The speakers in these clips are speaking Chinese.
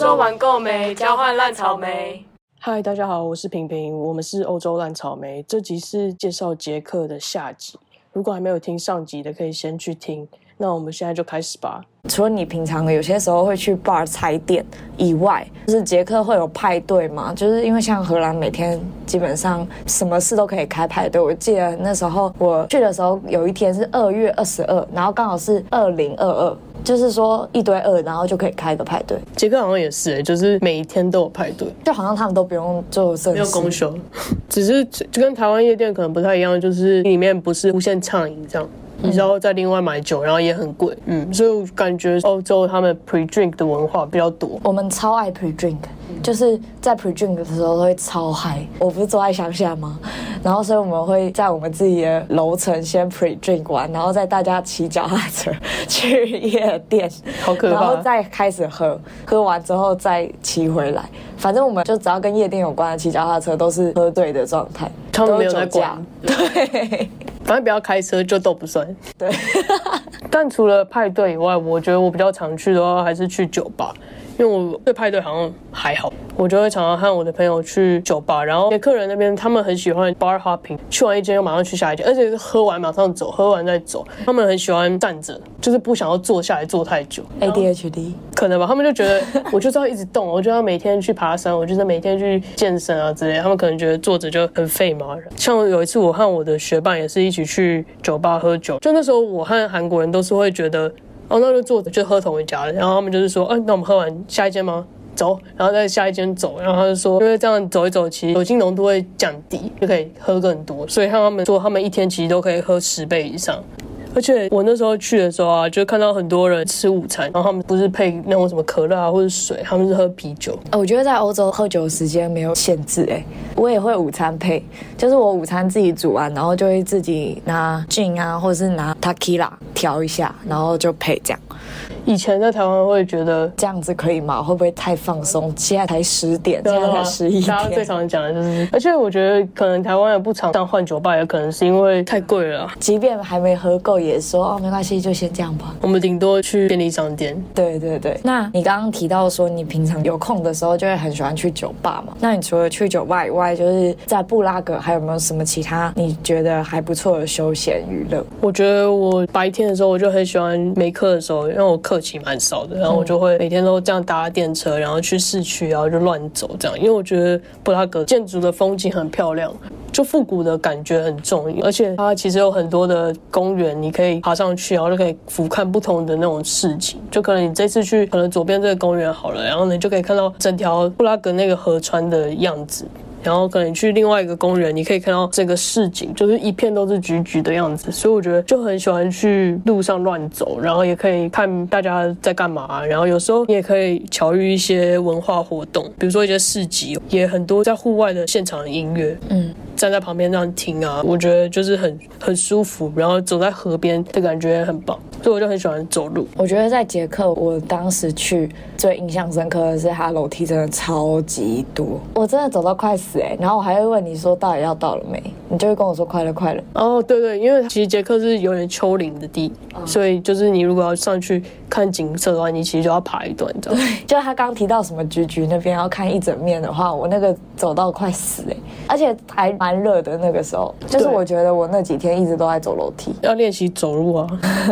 洲玩够没？交换烂草莓。嗨，大家好，我是平平，我们是欧洲烂草莓。这集是介绍捷克的下集，如果还没有听上集的，可以先去听。那我们现在就开始吧。除了你平常有些时候会去 bar 踩点以外，就是捷克会有派对嘛？就是因为像荷兰每天基本上什么事都可以开派对。我记得那时候我去的时候，有一天是二月二十二，然后刚好是二零二二，就是说一堆二，然后就可以开个派对。杰克好像也是、欸，就是每一天都有派对，就好像他们都不用做正没有事公休，只是就跟台湾夜店可能不太一样，就是里面不是无限畅饮这样。你知道在另外买酒，然后也很贵，嗯，所以我感觉欧洲他们 pre drink 的文化比较多。我们超爱 pre drink，就是在 pre drink 的时候都会超嗨。我不是住在乡下吗？然后所以我们会在我们自己的楼层先 pre drink 完，然后再大家骑脚踏车去夜店，好可怕然后再开始喝，喝完之后再骑回来。反正我们就只要跟夜店有关的骑脚踏车都是喝醉的状态，他们没有在管。对反正不要开车就都不算。对，但除了派对以外，我觉得我比较常去的话还是去酒吧，因为我对派对好像还好，我就会常常和我的朋友去酒吧。然后客人那边他们很喜欢 bar hopping，去完一间又马上去下一间，而且是喝完马上走，喝完再走。他们很喜欢站着，就是不想要坐下来坐太久。ADHD。可能吧，他们就觉得我就是要一直动，我就要每天去爬山，我就是每天去健身啊之类。他们可能觉得坐着就很费马人。像有一次，我和我的学伴也是一起去酒吧喝酒，就那时候我和韩国人都是会觉得，然后，那就坐着就喝同一家的。然后他们就是说，嗯、那我们喝完下一间吗？走，然后再下一间走，然后他就说，因为这样走一走，其实酒精浓度会降低，就可以喝更多。所以像他们说，他们一天其实都可以喝十杯以上。而且我那时候去的时候啊，就看到很多人吃午餐，然后他们不是配那种什么可乐啊或者水，他们是喝啤酒。呃我觉得在欧洲喝酒时间没有限制、哎，我也会午餐配，就是我午餐自己煮完，然后就会自己拿 gin 啊，或者是拿 takila 调一下，然后就配这样。以前在台湾会觉得，这样子可以吗？会不会太放松？现在才十点，现在才十一大家最。常讲的就是，而且我觉得可能台湾也不常这样换酒吧，也可能是因为太贵了啊。即便还没喝够，也说哦没关系，就先这样吧。我们顶多去便利商店，对对对，那你刚刚提到说你平常有空的时候就会很喜欢去酒吧嘛？那你除了去酒吧以外，就是在布拉格还有没有什么其他你觉得还不错的休闲娱乐？我觉得我白天的时候我就很喜欢没课的时候，因为我课期蛮少的，然后我就会每天都这样搭电车，然后去市区，然后就乱走这样。因为我觉得布拉格建筑的风景很漂亮，就复古的感觉很重，而且它其实有很多的公园，你可以爬上去，然后就可以俯瞰不同的那种市景。就可能你这次去可能左边这个公园好了，然后你就可以看到整条布拉格那个河川的样子。然后可能你去另外一个公园，你可以看到整个市景，就是一片都是橘橘的样子，所以我觉得就很喜欢去路上乱走，然后也可以看大家在干嘛，然后有时候你也可以巧遇一些文化活动，比如说一些市集，也很多在户外的现场音乐，嗯，站在旁边这样听啊，我觉得就是很很舒服，然后走在河边的感觉很棒，所以我就很喜欢走路。我觉得在捷克，我当时去最印象深刻的是它楼梯真的超级多，我真的走到快死哎、然后我还会问你说到底要到了没，你就会跟我说快了快了。哦，对对，因为其实捷克是有点丘陵的地，所以就是你如果要上去看景色的话，你其实就要爬一段，你知道吗？对。就他刚提到什么橘橘那边要看一整面的话，我那个走到快死哎、而且还蛮热的那个时候，就是我觉得我那几天一直都在走楼梯。要练习走路啊，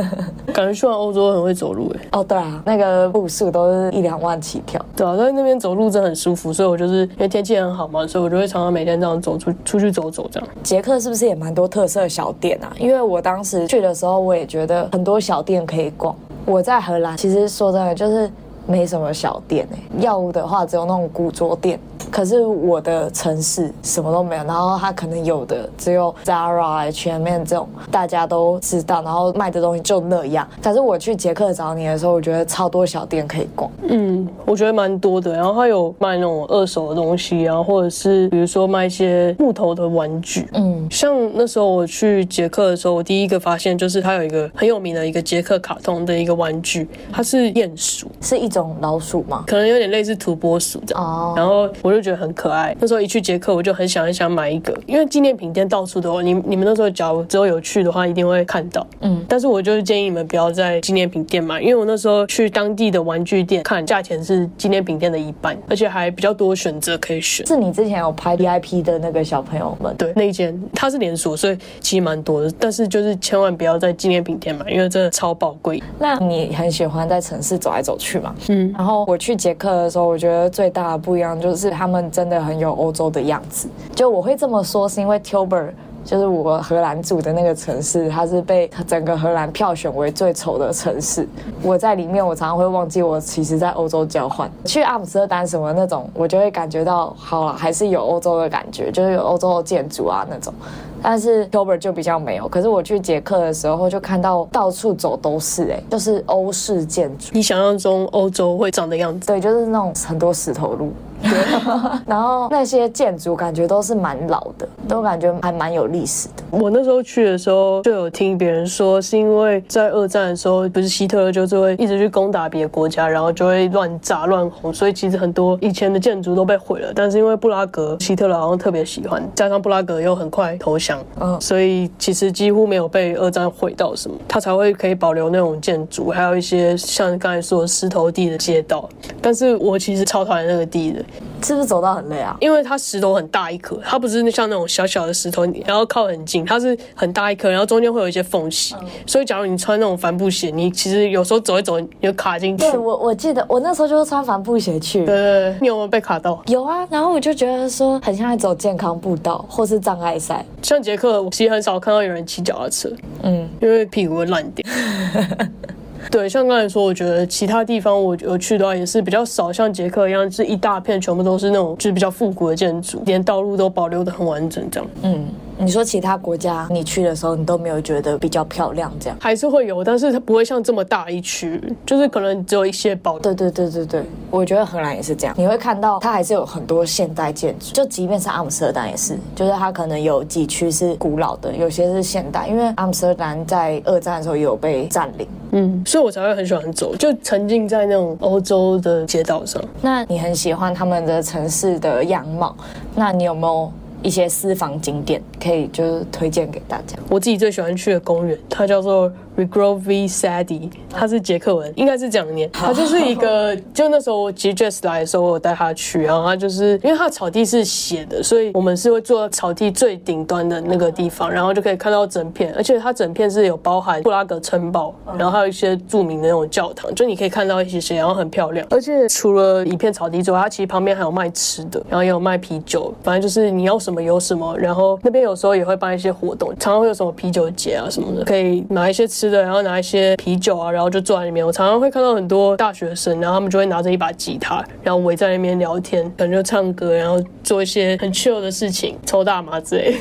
感觉去完欧洲很会走路哎。哦，对啊，那个步数都是一两万起跳。对啊，在那边走路真的很舒服，所以我就是因为天气很好嘛，所以我就会常常每天这样走出出去走走这样。捷克是不是也蛮多特色小店啊？因为我当时去的时候，我也觉得很多小店可以逛。我在荷兰，其实说真的，就是没什么小店哎、要的话只有那种古着店。可是我的城市什么都没有，然后它可能有的只有 Zara、H&M 这种大家都知道，然后卖的东西就那样。可是我去捷克找你的时候，我觉得超多小店可以逛。嗯，我觉得蛮多的。然后它有卖那种二手的东西啊，或者是比如说卖一些木头的玩具。嗯，像那时候我去捷克的时候，我第一个发现就是它有一个很有名的一个捷克卡通的一个玩具，它是鼹鼠，是一种老鼠吗？可能有点类似土拨鼠这样。哦然后我就就觉得很可爱。那时候一去捷克，我就很想很想买一个，因为纪念品店到处都有。你你们那时候假如之后有去的话，一定会看到。嗯，但是我就是建议你们不要在纪念品店买，因为我那时候去当地的玩具店看，价钱是纪念品店的一半，而且还比较多选择可以选。是你之前有拍 VIP 的那个小朋友们？对，那一间它是连锁，所以其实蛮多的。但是就是千万不要在纪念品店买，因为真的超宝贵。那你很喜欢在城市走来走去嘛？嗯。然后我去捷克的时候，我觉得最大的不一样就是他们真的很有欧洲的样子。就我会这么说，是因为 Tilburg。就是我荷兰住的那个城市，它是被整个荷兰票选为最丑的城市。我在里面，我常常会忘记我其实在欧洲交换。去阿姆斯特丹什么那种，我就会感觉到，好了，还是有欧洲的感觉，就是有欧洲的建筑啊那种。但是 t o b e r 就比较没有。可是我去捷克的时候，就看到到处走都是，哎，就是欧式建筑。你想象中欧洲会长的样子？对，就是那种很多石头路。对，然后那些建筑感觉都是蛮老的，都感觉还蛮有历史的。我那时候去的时候就有听别人说，是因为在二战的时候，不是希特勒就是会一直去攻打别的国家，然后就会乱炸乱轰，所以其实很多以前的建筑都被毁了。但是因为布拉格希特勒好像特别喜欢，加上布拉格又很快投降，嗯，所以其实几乎没有被二战毁到什么，他才会可以保留那种建筑，还有一些像刚才说石头地的街道。但是我其实超讨厌那个地的。是不是走到很累啊？因为它石头很大一颗，它不是像那种小小的石头，然后靠很近，它是很大一颗，然后中间会有一些缝隙，所以假如你穿那种帆布鞋，你其实有时候走一走，你就卡进去。对，我我记得我那时候就是穿帆布鞋去。对对对，你有没有被卡到？有啊，然后我就觉得说很像在走健康步道或是障碍赛。像捷克，我其实很少看到有人骑脚踏车，嗯，因为屁股会烂掉。对，像刚才说，我觉得其他地方我我去的话也是比较少，像捷克一样，是一大片全部都是那种就是比较复古的建筑，连道路都保留的很完整，这样。嗯。你说其他国家你去的时候，你都没有觉得比较漂亮这样？还是会有，但是它不会像这么大一区，就是可能只有一些宝。对对对对对，我觉得荷兰也是这样。你会看到它还是有很多现代建筑，就即便是阿姆斯特丹也是，就是它可能有几区是古老的，有些是现代。因为阿姆斯特丹在二战的时候也有被占领，嗯，所以我才会很喜欢走，就沉浸在那种欧洲的街道上。那你很喜欢他们的城市的样貌，那你有没有？一些私房景点可以就是推荐给大家。我自己最喜欢去的公园，它叫做。Regrovi Sadi，他是捷克文，应该是这样念。他就是一个，就那时候其实 Jess 来的时候，我带他去，然后他就是因为他的草地是斜的，所以我们是会坐草地最顶端的那个地方，然后就可以看到整片，而且它整片是有包含布拉格城堡，然后还有一些著名的那种教堂，就你可以看到一些些，然后很漂亮。而且除了一片草地之外，它其实旁边还有卖吃的，然后也有卖啤酒，反正就是你要什么有什么。然后那边有时候也会办一些活动，常常会有什么啤酒节啊什么的，可以买一些吃。然后拿一些啤酒啊，然后就坐在里面。我常常会看到很多大学生，然后他们就会拿着一把吉他，然后围在那边聊天，可能就唱歌，然后做一些很 chill 的事情，抽大麻之类。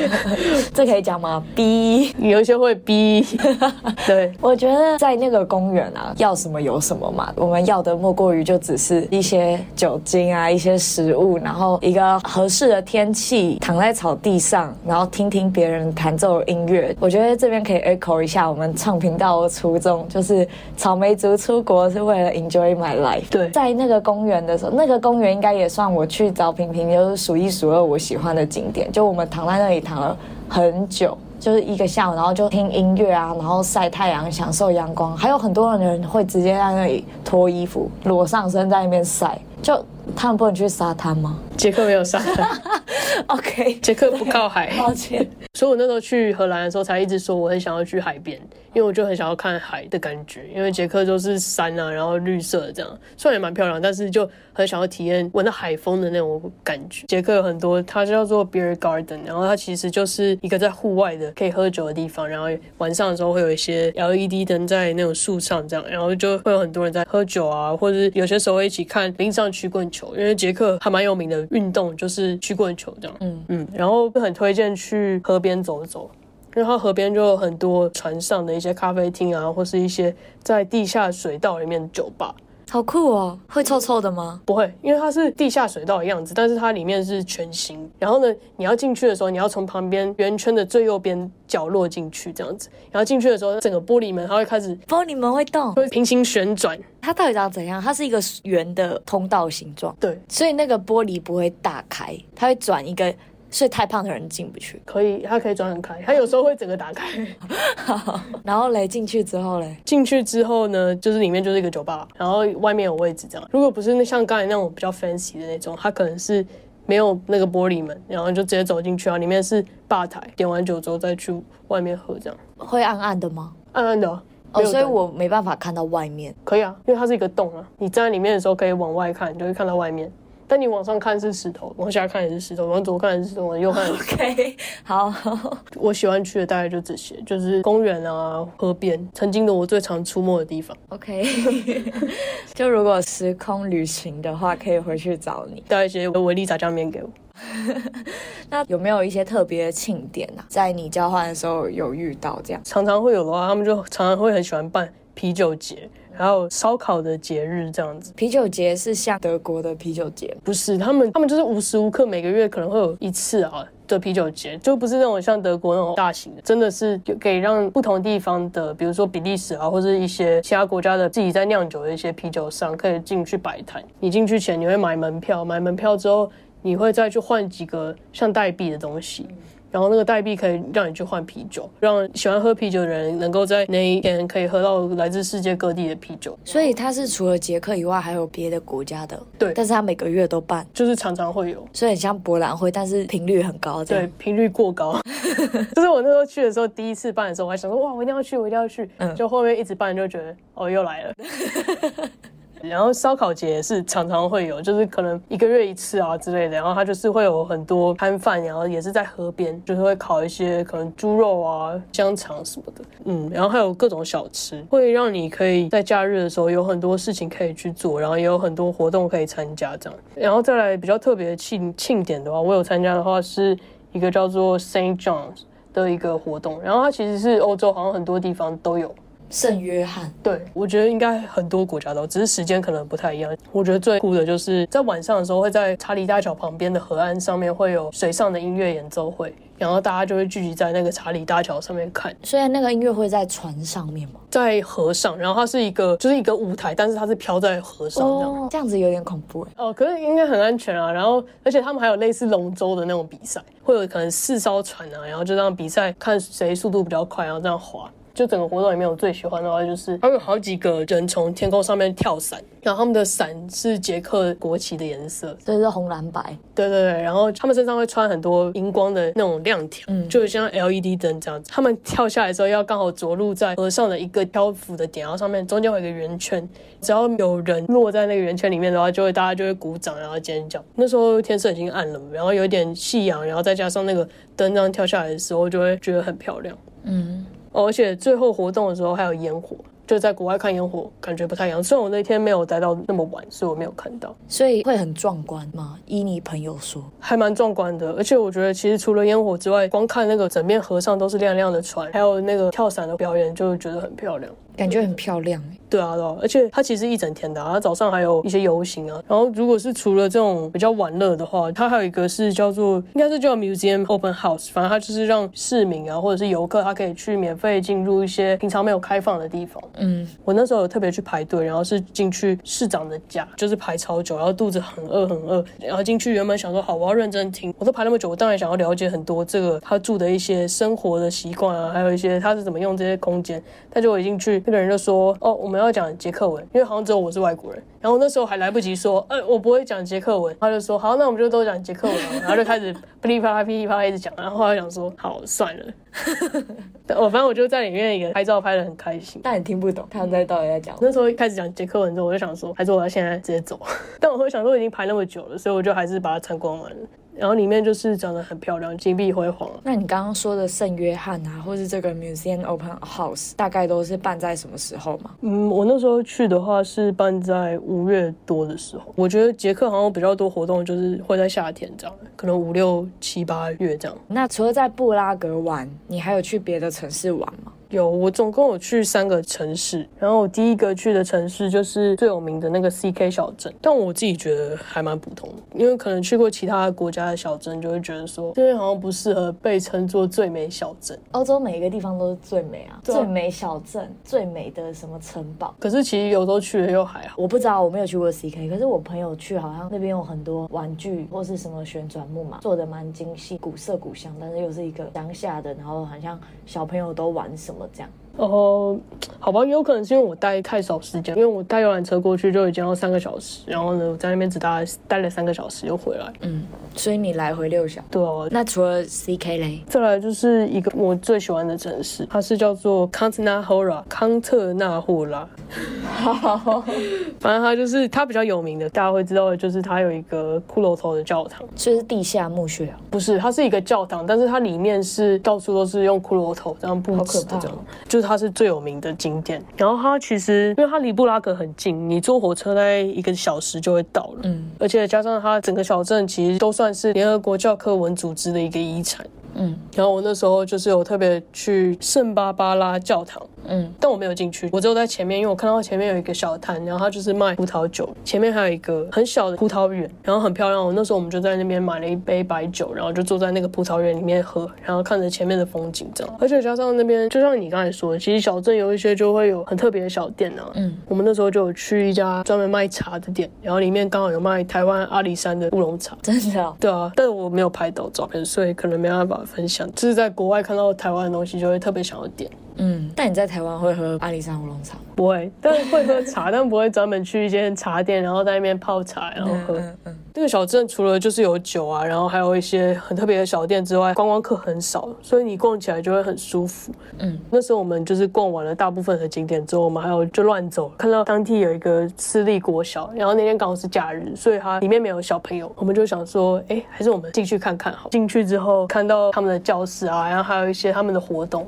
这可以讲吗？逼，有一些会逼。对，我觉得在那个公园啊，要什么有什么嘛。我们要的莫过于就只是一些酒精啊，一些食物，然后一个合适的天气，躺在草地上，然后听听别人弹奏音乐。我觉得这边可以 echo 一下。我们唱频道的初衷就是草莓族出国是为了 enjoy my life。对，在那个公园的时候，那个公园应该也算我去找平平，就是数一数二我喜欢的景点。就我们躺在那里躺了很久，就是一个下午，然后就听音乐啊，然后晒太阳，享受阳光。还有很多人会直接在那里脱衣服，裸上身在那边晒。就他们不能去沙滩吗？杰克没有沙滩。OK，杰克不靠海。抱歉。所以我那时候去荷兰的时候，才一直说我很想要去海边。因为我就很想要看海的感觉，因为杰克都是山啊，然后绿色这样，虽然也蛮漂亮，但是就很想要体验闻到海风的那种感觉。杰克有很多，它叫做 Beer Garden，然后它其实就是一个在户外的可以喝酒的地方，然后晚上的时候会有一些 LED 灯在那种树上这样，然后就会有很多人在喝酒啊，或者有些时候会一起看冰上曲棍球，因为捷克还蛮有名的运动就是曲棍球这样。嗯嗯，然后很推荐去河边走走。因为它河边就有很多船上的一些咖啡厅啊，或是一些在地下水道里面的酒吧。好酷哦！会臭臭的吗？不会，因为它是地下水道的样子，但是它里面是全新。然后呢，你要进去的时候，你要从旁边圆圈的最右边角落进去，这样子。然后进去的时候，整个玻璃门它会开始玻璃门会动，会平行旋转。它到底长怎样？它是一个圆的通道形状，对，所以那个玻璃不会打开，它会转一个。所以太胖的人进不去，可以，它可以转很开，它有时候会整个打开。然后嘞，进去之后嘞，进去之后呢，就是里面就是一个酒吧，然后外面有位置这样。如果不是那像刚才那种比较 fancy 的那种，它可能是没有那个玻璃门，然后就直接走进去啊，里面是吧台，点完酒之后再去外面喝这样。会暗暗的吗？暗暗的，哦，所以我没办法看到外面。可以啊，因为它是一个洞啊，你站在里面的时候可以往外看，你就会看到外面。但你往上看是石头，往下看也是石头，往左看也是石头，往右看。OK，好。我喜欢去的大概就这些，就是公园啊、河边，曾经的我最常出没的地方。OK，就如果时空旅行的话，可以回去找你，带一些维力炸酱面给我。那有没有一些特别的庆典啊？在你交换的时候有遇到这样？常常会有的话，他们就常常会很喜欢办啤酒节。还有烧烤的节日这样子，啤酒节是像德国的啤酒节，不是？他们他们就是无时无刻每个月可能会有一次啊的啤酒节，就不是那种像德国那种大型的，真的是可以让不同地方的，比如说比利时啊，或者一些其他国家的自己在酿酒的一些啤酒商可以进去摆摊。你进去前你会买门票，买门票之后你会再去换几个像代币的东西。然后那个代币可以让你去换啤酒，让喜欢喝啤酒的人能够在那一天可以喝到来自世界各地的啤酒。所以它是除了捷克以外，还有别的国家的。对，但是它每个月都办，就是常常会有，所以很像博览会，但是频率很高。对，频率过高。就是我那时候去的时候，第一次办的时候，我还想说哇，我一定要去，我一定要去。嗯，就后面一直办，就觉得哦，又来了。然后烧烤节也是常常会有，就是可能一个月一次啊之类的。然后它就是会有很多摊贩，然后也是在河边，就是会烤一些可能猪肉啊、香肠什么的。嗯，然后还有各种小吃，会让你可以在假日的时候有很多事情可以去做，然后也有很多活动可以参加这样。然后再来比较特别的庆庆典的话，我有参加的话是一个叫做 Saint John's 的一个活动，然后它其实是欧洲好像很多地方都有。圣约翰，对我觉得应该很多国家都，只是时间可能不太一样。我觉得最酷的就是在晚上的时候，会在查理大桥旁边的河岸上面会有水上的音乐演奏会，然后大家就会聚集在那个查理大桥上面看。虽然那个音乐会在船上面嘛，在河上，然后它是一个就是一个舞台，但是它是飘在河上这样，这样子有点恐怖哎。哦，可是应该很安全啊。然后而且他们还有类似龙舟的那种比赛，会有可能四艘船啊，然后就这样比赛，看谁速度比较快，然后这样滑。就整个活动里面，我最喜欢的话就是，他们有好几个人从天空上面跳伞，然后他们的伞是捷克国旗的颜色，所以是红蓝白。对对对，然后他们身上会穿很多荧光的那种亮条，嗯，就像 LED 灯这样子。他们跳下来的时候要刚好着陆在河上的一个漂浮的点，然后上面中间有一个圆圈，只要有人落在那个圆圈里面的话，就会大家就会鼓掌，然后尖叫。那时候天色已经暗了，然后有点夕阳，然后再加上那个灯这样跳下来的时候，就会觉得很漂亮。嗯。而且最后活动的时候还有烟火，就在国外看烟火感觉不太一样。虽然我那天没有待到那么晚，所以我没有看到。所以会很壮观吗？依你朋友说，还蛮壮观的。而且我觉得其实除了烟火之外，光看那个整面河上都是亮亮的船，还有那个跳伞的表演，就觉得很漂亮。感觉很漂亮对啊，对啊，而且它其实一整天的，它早上还有一些游行啊。然后如果是除了这种比较玩乐的话，它还有一个是叫做，应该是叫 Museum Open House，反正它就是让市民啊或者是游客，他可以去免费进入一些平常没有开放的地方。嗯，我那时候有特别去排队，然后是进去市长的家，就是排超久，然后肚子很饿很饿，然后进去原本想说好我要认真听，我都排那么久，我当然想要了解很多这个他住的一些生活的习惯啊，还有一些他是怎么用这些空间。但就我一进去。那个人就说：“哦，我们要讲捷克文，因为好像只有我是外国人。然后那时候还来不及说，呃，我不会讲捷克文。他就说：好，那我们就都讲捷克文。然后就开始噼里啪啦、噼里啪啦一直讲。然后后来想说：好，算了。我反正我就在里面也拍照拍的很开心。但你听不懂他们在到底在讲。那时候一开始讲捷克文之后，我就想说，还是我要现在直接走。但我会想说我，已经排那么久了，所以我就还是把它参观完了。”然后里面就是长得很漂亮，金碧辉煌。那你刚刚说的圣约翰啊，或是这个 Museum Open House，大概都是办在什么时候吗？嗯，我那时候去的话是办在五月多的时候。我觉得捷克好像比较多活动，就是会在夏天这样，可能五六七八月这样。那除了在布拉格玩，你还有去别的城市玩吗？有，我总共有去三个城市，然后我第一个去的城市就是最有名的那个 CK 小镇，但我自己觉得还蛮普通的，因为可能去过其他国家的小镇，就会觉得说这边好像不适合被称作最美小镇。欧洲每一个地方都是最美啊，啊最美小镇，最美的什么城堡。可是其实有时候去了又还好。我不知道，我没有去过 CK，可是我朋友去，好像那边有很多玩具或是什么旋转木马，做的蛮精细，古色古香，但是又是一个乡下的，然后好像小朋友都玩什么这样。哦，好吧，也有可能是因为我待太少时间，因为我搭游览车过去就已经要三个小时，然后呢，我在那边只待待了三个小时又回来。嗯，所以你来回六小。对啊，那除了 CK 嘞，再来就是一个我最喜欢的城市，它是叫做康特纳霍拉，康特纳霍拉。反正它就是它比较有名的，大家会知道的就是它有一个骷髅头的教堂，所以是地下墓穴啊。不是，它是一个教堂，但是它里面是到处都是用骷髅头这样布置的，这样就是它是最有名的景点。然后它其实因为它离布拉格很近，你坐火车大概一个小时就会到了，嗯而且加上它整个小镇其实都算是联合国教科文组织的一个遗产。嗯然后我那时候就是有特别去圣巴巴拉教堂，嗯，但我没有进去，我只有在前面，因为我看到前面有一个小摊，然后它就是卖葡萄酒，前面还有一个很小的葡萄园，然后很漂亮。我那时候我们就在那边买了一杯白酒，然后就坐在那个葡萄园里面喝，然后看着前面的风景这样。而且加上那边，就像你刚才说的，其实小镇有一些就会有很特别的小店啊。嗯，我们那时候就有去一家专门卖茶的店，然后里面刚好有卖台湾阿里山的乌龙茶。真的哦。对啊，但是我没有拍到照片，所以可能没办法分享。就是在国外看到台湾的东西，就会特别想要点。嗯，但你在台湾会喝阿里山乌龙茶吗？不会，但是会喝茶，但不会专门去一间茶店，然后在那边泡茶，然后喝。嗯嗯这个小镇除了就是有酒啊，然后还有一些很特别的小店之外，观光客很少，所以你逛起来就会很舒服。嗯，那时候我们就是逛完了大部分的景点之后，我们还有就乱走，看到当地有一个私立国小，然后那天刚好是假日，所以它里面没有小朋友，我们就想说，哎，还是我们进去看看好。进去之后看到他们的教室啊，然后还有一些他们的活动。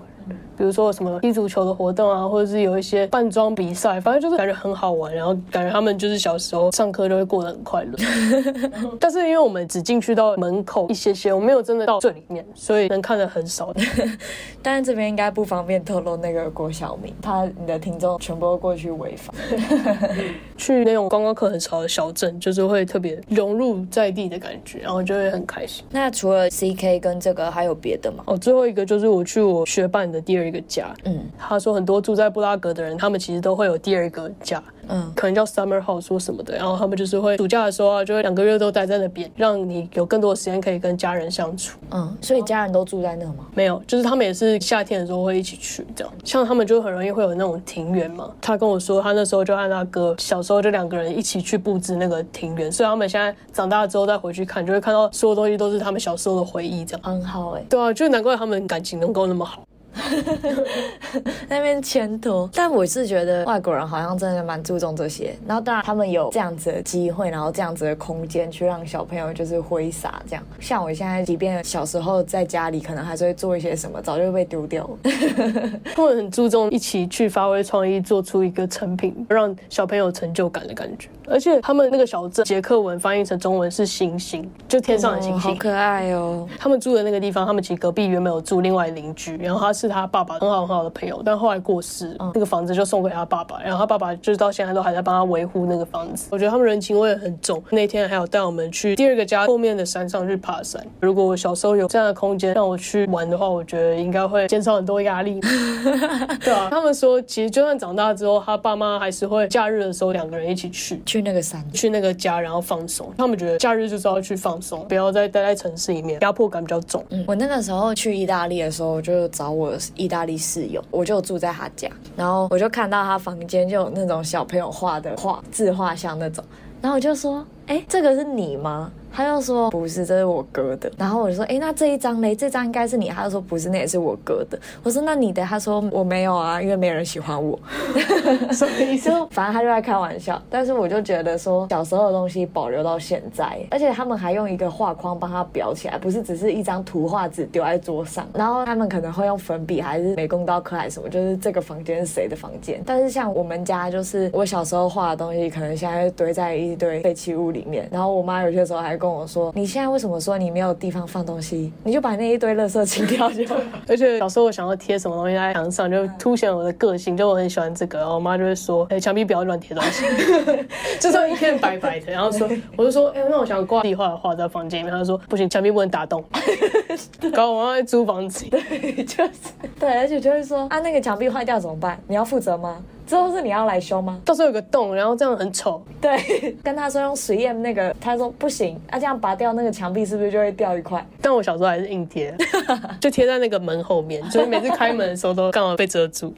比如说什么踢足球的活动啊，或者是有一些扮装比赛，反正就是感觉很好玩，然后感觉他们就是小时候上课就会过得很快乐。但是因为我们只进去到门口一些些，我没有真的到最里面，所以能看的很少。但是这边应该不方便透露那个郭晓明，他你的听众全部都过去违法。去那种观光客很少的小镇，就是会特别融入在地的感觉，然后就会很开心。那除了 CK 跟这个还有别的吗？哦，最后一个就是我去我学伴的第二个家。嗯他说很多住在布拉格的人，他们其实都会有第二个家，嗯可能叫 summer house 或什么的，然后他们就是会暑假的时候啊，就会两个月都待在那边，让你有更多的时间可以跟家人相处。嗯，所以家人都住在那吗？没有，就是他们也是夏天的时候会一起去这样。像他们就很容易会有那种庭园嘛。他跟我说，他那时候就和他哥小时候就两个人一起去布置那个庭园，所以他们现在长大之后再回去看，就会看到所有东西都是他们小时候的回忆这样。很好哎、对啊，就难怪他们感情能够那么好。那边前途。但我是觉得外国人好像真的蛮注重这些，然后当然他们有这样子的机会，然后这样子的空间去让小朋友就是挥洒这样。像我现在，即便小时候在家里，可能还是会做一些什么，早就被丢掉了。他们很注重一起去发挥创意，做出一个成品，让小朋友有成就感的感觉。而且他们那个小镇捷克文翻译成中文是星星，就天上的星星。哦好可爱哦。他们住的那个地方，他们其实隔壁原本有住另外邻居，然后他是他爸爸很好很好的朋友，但后来过世，那个房子就送给他爸爸，然后他爸爸就是到现在都还在帮他维护那个房子。我觉得他们人情味很重。那天还有带我们去第二个家后面的山上去爬山。如果我小时候有这样的空间让我去玩的话，我觉得应该会减少很多压力。对啊，他们说其实就算长大之后，他爸妈还是会假日的时候两个人一起去。去那个山，去那个家，然后放松。他们觉得假日就是要去放松，不要再待在城市里面，压迫感比较重。嗯，我那个时候去意大利的时候，我就找我意大利室友，我就住在他家，然后我就看到他房间就有那种小朋友画的画，自画像那种，然后我就说，哎，这个是你吗？他就说不是，这是我哥的。然后我就说，哎，那这一张嘞？这张应该是你。他就说不是，那也是我哥的。我说那你的？他说我没有啊，因为没人喜欢我。什么意思？就反正他就在开玩笑，但是我就觉得说小时候的东西保留到现在，而且他们还用一个画框帮他裱起来，不是只是一张图画纸丢在桌上，然后他们可能会用粉笔还是美工刀刻还是什么，就是这个房间是谁的房间。但是像我们家，就是我小时候画的东西，可能现在堆在一堆废弃物里面，然后我妈有些时候还跟我说：“你现在为什么说你没有地方放东西？你就把那一堆垃圾清掉就好。而且小时候我想要贴什么东西在墙上，就凸显我的个性，就我很喜欢这个。然后我妈就会说：“ 哎、墙壁不要乱贴东西，就是一片白白的。”然后说，我就说：“哎、那我想挂壁画的画在房间里面。”她说：“不行，墙壁不能打洞。”搞得我妈在租房子。对就是对，而且就会说：“啊，那个墙壁坏掉怎么办？你要负责吗？之后是你要来修吗到时候有个洞，然后这样很丑。？”对，跟他说用实验那个，他说不行，啊，这样拔掉那个墙壁是不是就会掉一块？但我小时候还是硬贴，就贴在那个门后面，所以每次开门的时候都刚好被遮住。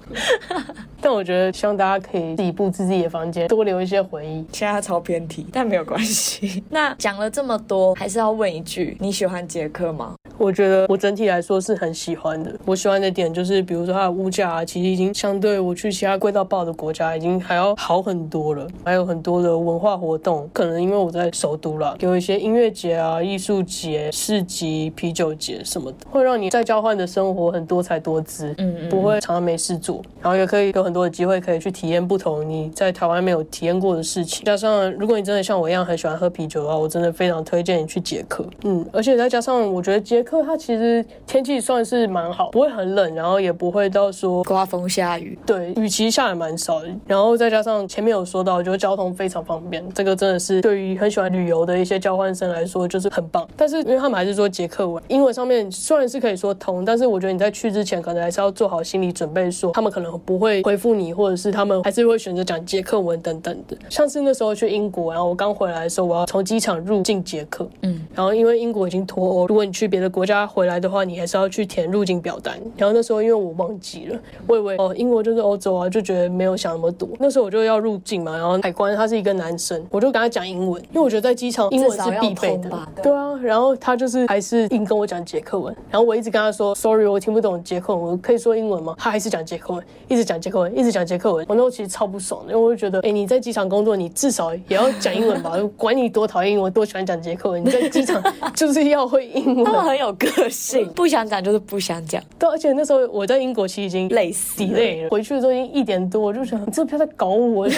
但我觉得希望大家可以自己布置自己的房间，多留一些回忆。现在超偏题，但没有关系。那讲了这么多，还是要问一句：你喜欢捷克吗？我觉得我整体来说是很喜欢的。我喜欢的点就是，比如说它的物价啊，其实已经相对我去其他贵到爆的国家，已经还要好很多了。还有很多的文化活动，可能因为我在首都啦，有一些音乐节啊、艺术节、市集、啤酒节什么的，会让你在交换的生活很多彩多姿，嗯嗯不会常常没事做，然后也可以有很多的机会可以去体验不同你在台湾没有体验过的事情。加上如果你真的像我一样很喜欢喝啤酒的话，我真的非常推荐你去捷克。嗯，而且再加上我觉得捷克它其实天气算是蛮好，不会很冷，然后也不会到说刮风下雨，对，雨其实下也蛮少的，然后再加上前面有说到，就是交通非常方便，这个真的是对于很喜欢旅游的一些交换生来说就是很棒。但是因为他们还是说捷克文，英文上面虽然是可以说通，但是我觉得你在去之前可能还是要做好心理准备说他们可能不会恢复你，或者是他们还是会选择讲捷克文等等的。像是那时候去英国，然后我刚回来的时候，我要从机场入境捷克，嗯，然后因为英国已经脱欧，如果你去别的国家回来的话，你还是要去填入境表单。然后那时候因为我忘记了，我以为哦英国就是欧洲啊，就觉得没有想那么多。那时候我就要入境嘛，然后海关他是一个男生，我就跟他讲英文，因为我觉得在机场英文是必备的吧。对啊，然后他就是还是硬跟我讲捷克文，然后我一直跟他说 sorry，我听不懂捷克文，我可以说英文吗？他还是讲捷克文，一直讲捷克文，一直讲捷克文。我那时候其实超不爽的，因为我就觉得，哎，你在机场工作，你至少也要讲英文吧？管你多讨厌英文，多喜欢讲捷克文，你在机场 就是要会英文。他们很有个性，不想讲就是不想讲，对，而且那时候我在英国其实已经累死了回去的时候已经一点多，我就想，你这不要再搞我，就。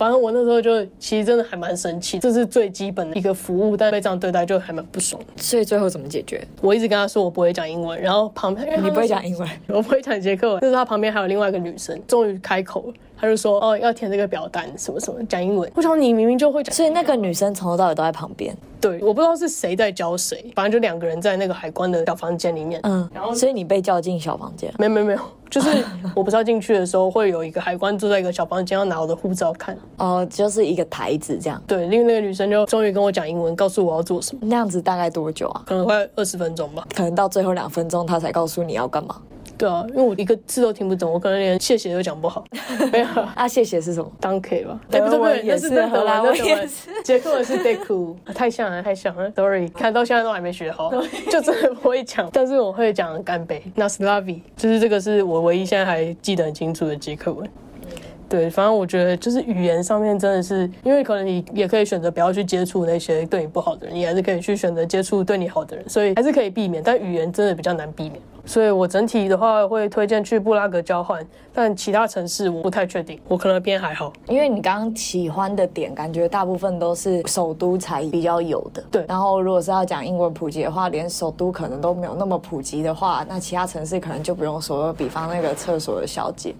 反正我那时候就其实真的还蛮生气，这是最基本的一个服务，但被这样对待就还蛮不爽。所以最后怎么解决？我一直跟他说我不会讲英文，然后旁边你不会讲英文，我不会讲捷克文，但是他旁边还有另外一个女生，终于开口了，他就说哦要填这个表单什么什么讲英文。我想你明明就会讲，所以那个女生从头到尾都在旁边，对，我不知道是谁在教谁，反正就两个人在那个海关的小房间里面。嗯，然后所以你被叫进小房间，没有没有没有，就是 我不是要进去的时候会有一个海关坐在一个小房间要拿我的护照看。哦，就是一个台子这样，对，因为那个女生就终于跟我讲英文，告诉我要做什么，那样子大概多久啊？可能快二十分钟吧。可能到最后两分钟，她才告诉你要干嘛。对啊，因为我一个字都听不懂，我可能连谢谢都讲不好。没有啊。啊，谢谢是什么？当 K 吧，德哎，不对不对，文也是荷兰文，那德文文也是，捷克文是 deku，太像了，太像了，sorry，看到现在都还没学好，就真的不会讲，但是我会讲干杯 n a s l a v i 就是这个是我唯一现在还记得很清楚的捷克文。对，反正我觉得就是语言上面真的是，因为可能你也可以选择不要去接触那些对你不好的人，你还是可以去选择接触对你好的人，所以还是可以避免。但语言真的比较难避免，所以我整体的话会推荐去布拉格交换，但其他城市我不太确定，我可能偏还好。因为你刚刚喜欢的点，感觉大部分都是首都才比较有的。对然后如果是要讲英文普及的话，连首都可能都没有那么普及的话，那其他城市可能就不用说了。比方那个厕所的小姐，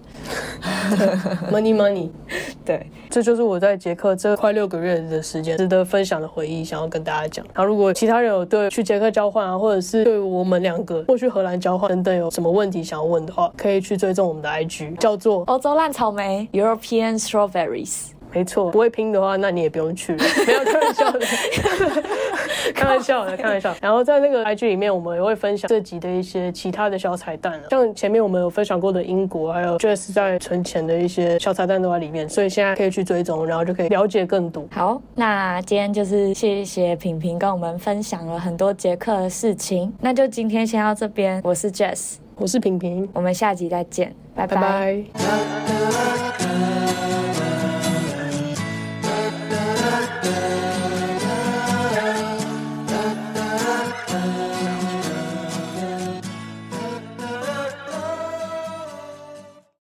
Money money，对，这就是我在捷克这快六个月的时间值得分享的回忆，想要跟大家讲。然后，如果其他人有对去捷克交换啊，或者是对我们两个或去荷兰交换等等有什么问题想要问的话，可以去追踪我们的 IG，叫做欧洲烂草莓 （European Strawberries）。没错，不会拼的话，那你也不用去了。没有开玩笑的，开玩笑的，开玩笑。然后在那个 IG 里面，我们也会分享这集的一些其他的小彩蛋、啊，像前面我们有分享过的英国，还有 Jess 在存钱的一些小彩蛋都在里面，所以现在可以去追踪，然后就可以了解更多。好，那今天就是谢谢平平跟我们分享了很多捷克的事情，那就今天先到这边。我是 Jess，我是平平，我们下集再见，拜拜拜。